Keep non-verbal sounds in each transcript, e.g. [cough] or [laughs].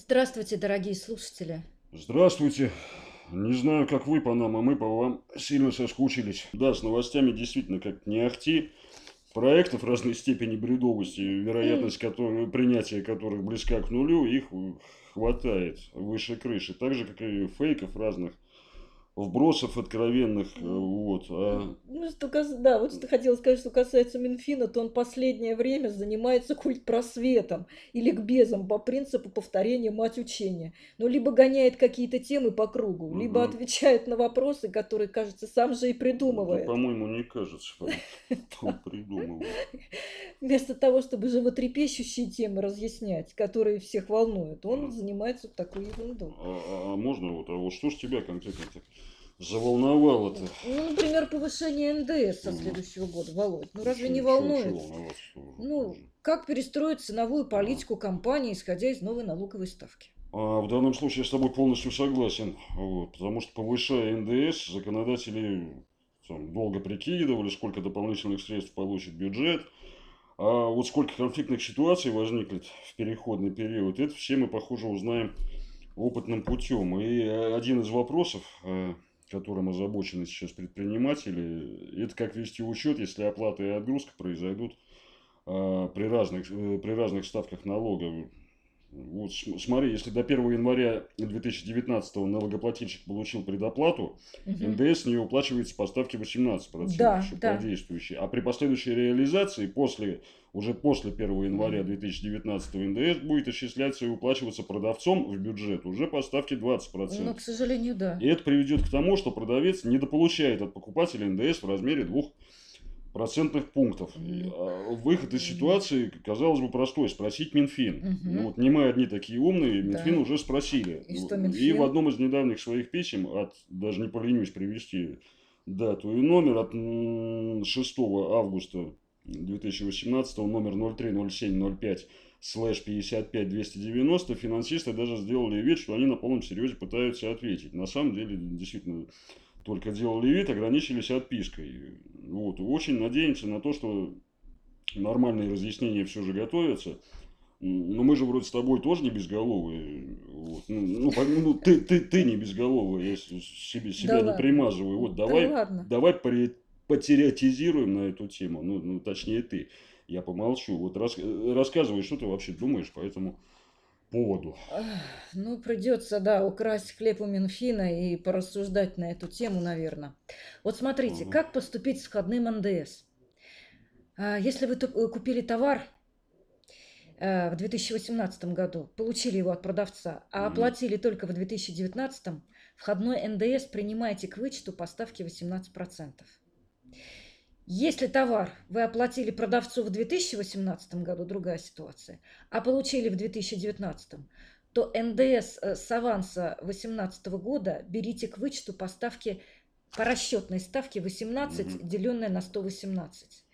Здравствуйте, дорогие слушатели. Здравствуйте. Не знаю, как вы по нам, а мы по вам сильно соскучились. Да, с новостями действительно как не ахти. Проектов разной степени бредовости, вероятность которой, принятия которых близка к нулю, их хватает выше крыши. Так же, как и фейков разных вбросов откровенных, э, вот. А... Ну, что, да, вот что хотела сказать, что касается Минфина, то он последнее время занимается культ просветом и ликбезом по принципу повторения мать учения. Ну, либо гоняет какие-то темы по кругу, угу. либо отвечает на вопросы, которые, кажется, сам же и придумывает. Да, по-моему, не кажется, [laughs] он придумывает. Вместо того, чтобы животрепещущие темы разъяснять, которые всех волнуют, он занимается такой ерундой. А, а, а можно вот, а вот что ж тебя конкретно заволновало-то? Ну, например, повышение НДС со следующего года, Володь. Ну, разве не волнует? Ну, как перестроить ценовую политику компании, исходя из новой налоговой ставки? А в данном случае я с тобой полностью согласен. Вот, потому что повышая НДС, законодатели там, долго прикидывали, сколько дополнительных средств получит бюджет. А вот сколько конфликтных ситуаций возникнет в переходный период, это все мы, похоже, узнаем опытным путем. И один из вопросов, э, которым озабочены сейчас предприниматели, это как вести учет, если оплата и отгрузка произойдут э, при разных, э, при разных ставках налога. Вот смотри, если до 1 января 2019 налогоплательщик получил предоплату, угу. НДС не уплачивается по ставке 18%, да, да. действующей. А при последующей реализации, после, уже после 1 января 2019 НДС будет исчисляться и уплачиваться продавцом в бюджет уже по ставке 20%. Ну, к сожалению, да. И это приведет к тому, что продавец недополучает от покупателя НДС в размере двух процентных пунктов. Mm-hmm. Выход из ситуации, казалось бы, простой. Спросить Минфин. Mm-hmm. Ну, вот не мы одни такие умные, Минфин да. уже спросили. И, что Минфин? и в одном из недавних своих писем, от, даже не поленюсь привести дату и номер, от 6 августа 2018, номер 030705 слэш 55 290, финансисты даже сделали вид, что они на полном серьезе пытаются ответить. На самом деле, действительно, только делали вид, ограничились отпиской. Вот. Очень надеемся на то, что нормальные разъяснения все же готовятся. Но мы же вроде с тобой тоже не безголовые. Вот. Ну, ну, ну ты, ты, ты не безголовая, я себе, себя да не примазываю. Вот, давай, да давай потериатизируем на эту тему. Ну, ну, точнее, ты. Я помолчу. Вот рас, рассказывай, что ты вообще думаешь по этому поводу. Ну, придется, да, украсть хлеб у Минфина и порассуждать на эту тему, наверное. Вот смотрите, угу. как поступить с входным НДС? А, если вы э, купили товар э, в 2018 году, получили его от продавца, а оплатили только в 2019, входной НДС принимаете к вычету по ставке 18%. Если товар вы оплатили продавцу в 2018 году, другая ситуация, а получили в 2019, то НДС с аванса 2018 года берите к вычету по ставке, по расчетной ставке 18, деленное на 118.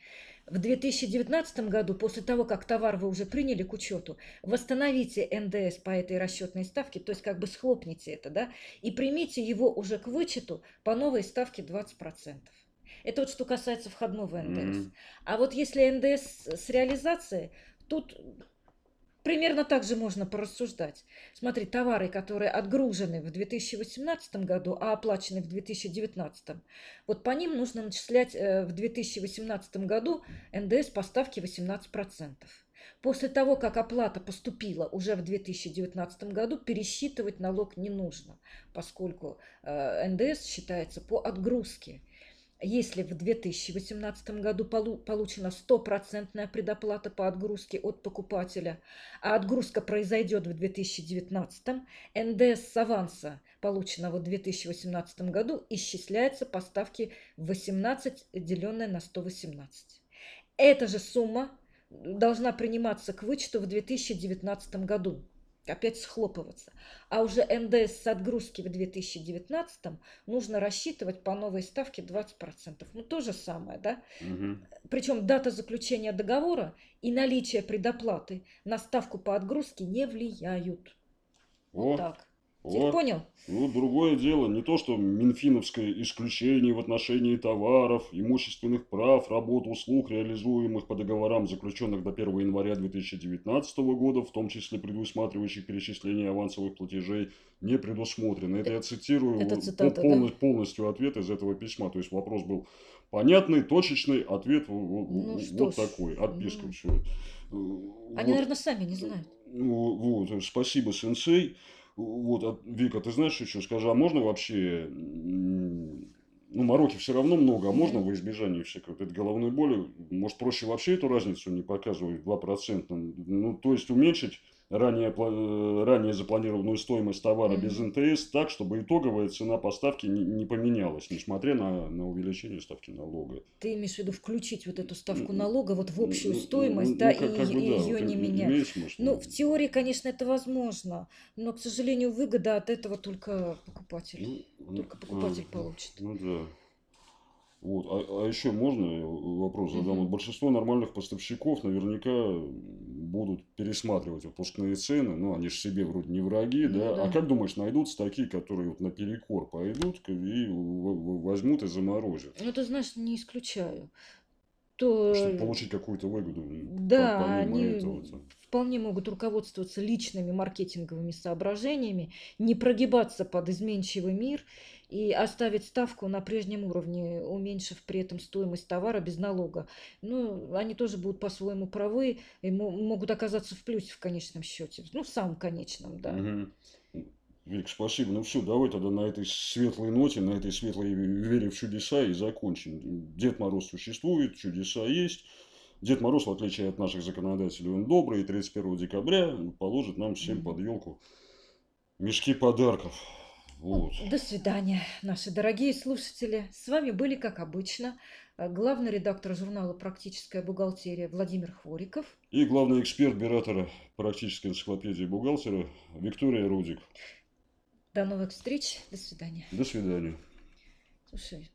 В 2019 году, после того, как товар вы уже приняли к учету, восстановите НДС по этой расчетной ставке, то есть как бы схлопните это, да, и примите его уже к вычету по новой ставке 20%. Это вот что касается входного НДС. Mm-hmm. А вот если НДС с реализацией, тут примерно так же можно порассуждать. Смотри, товары, которые отгружены в 2018 году, а оплачены в 2019, вот по ним нужно начислять э, в 2018 году НДС по ставке 18%. После того, как оплата поступила уже в 2019 году, пересчитывать налог не нужно, поскольку э, НДС считается по отгрузке. Если в 2018 году получена стопроцентная предоплата по отгрузке от покупателя, а отгрузка произойдет в 2019, НДС с аванса, полученного в 2018 году, исчисляется по ставке 18, деленное на 118. Эта же сумма должна приниматься к вычету в 2019 году опять схлопываться. А уже НДС с отгрузки в 2019 нужно рассчитывать по новой ставке 20%. Ну, то же самое, да? Угу. Причем дата заключения договора и наличие предоплаты на ставку по отгрузке не влияют. О, вот так. Теперь Вот. понял? Ну, другое дело, не то, что Минфиновское исключение в отношении товаров, имущественных прав, работ, услуг, реализуемых по договорам, заключенных до 1 января 2019 года, в том числе предусматривающих перечисление авансовых платежей, не предусмотрено. Это я цитирую это вот цитата, по- да? полно- полностью ответ из этого письма. То есть вопрос был понятный, точечный, ответ Ну вот такой, отписка ну. все. Они, наверное, сами не знают. Ну, вот, спасибо, сенсей. Вот, а, Вика, ты знаешь еще, скажи, а можно вообще, ну, мороки все равно много, а можно во избежание всякой вот этой головной боли, может, проще вообще эту разницу не показывать 2%, ну, то есть уменьшить ранее, э, ранее запланированную стоимость товара без НТС так, чтобы итоговая цена поставки не, не поменялась, несмотря на, на увеличение ставки налога. Ты имеешь в виду включить вот эту ставку Ну, налога вот в общую Ну, стоимость, ну, да, ну, как- и, как бы да, ее не и- менять. смысл? Ну, в теории, конечно, это возможно, но, к сожалению, выгода от этого только покупатель. Ну, Только а, покупатель получит. Ну да. Вот. А, еще можно я вопрос задам? Вот большинство нормальных поставщиков наверняка будут пересматривать выпускные цены. Ну, они же себе вроде не враги, Ну да? да. А как думаешь, найдутся такие, которые вот наперекор пойдут и возьмут и заморозят? Ну, ты знаешь, не исключаю. То, Чтобы получить какую-то выгоду да, они этого-то. Вполне могут руководствоваться личными маркетинговыми соображениями, не прогибаться под изменчивый мир и оставить ставку на прежнем уровне, уменьшив при этом стоимость товара без налога. Ну, они тоже будут по-своему правы и мо- могут оказаться в плюсе в конечном счете. Ну, в самом конечном, да. Мгм. Вик, спасибо. Ну все, давай тогда на этой светлой ноте, на этой светлой вере в чудеса и закончим. Дед Мороз существует, чудеса есть. Дед Мороз, в отличие от наших законодателей, он добрый, и 31 декабря положит нам всем под елку мешки подарков. Вот. До свидания, наши дорогие слушатели. С вами были, как обычно, э, главный редактор журнала «Практическая бухгалтерия» Владимир Хвориков. И главный эксперт биратора практической энциклопедии бухгалтера Виктория Рудик. До новых встреч. До свидания. До свидания. Слушай,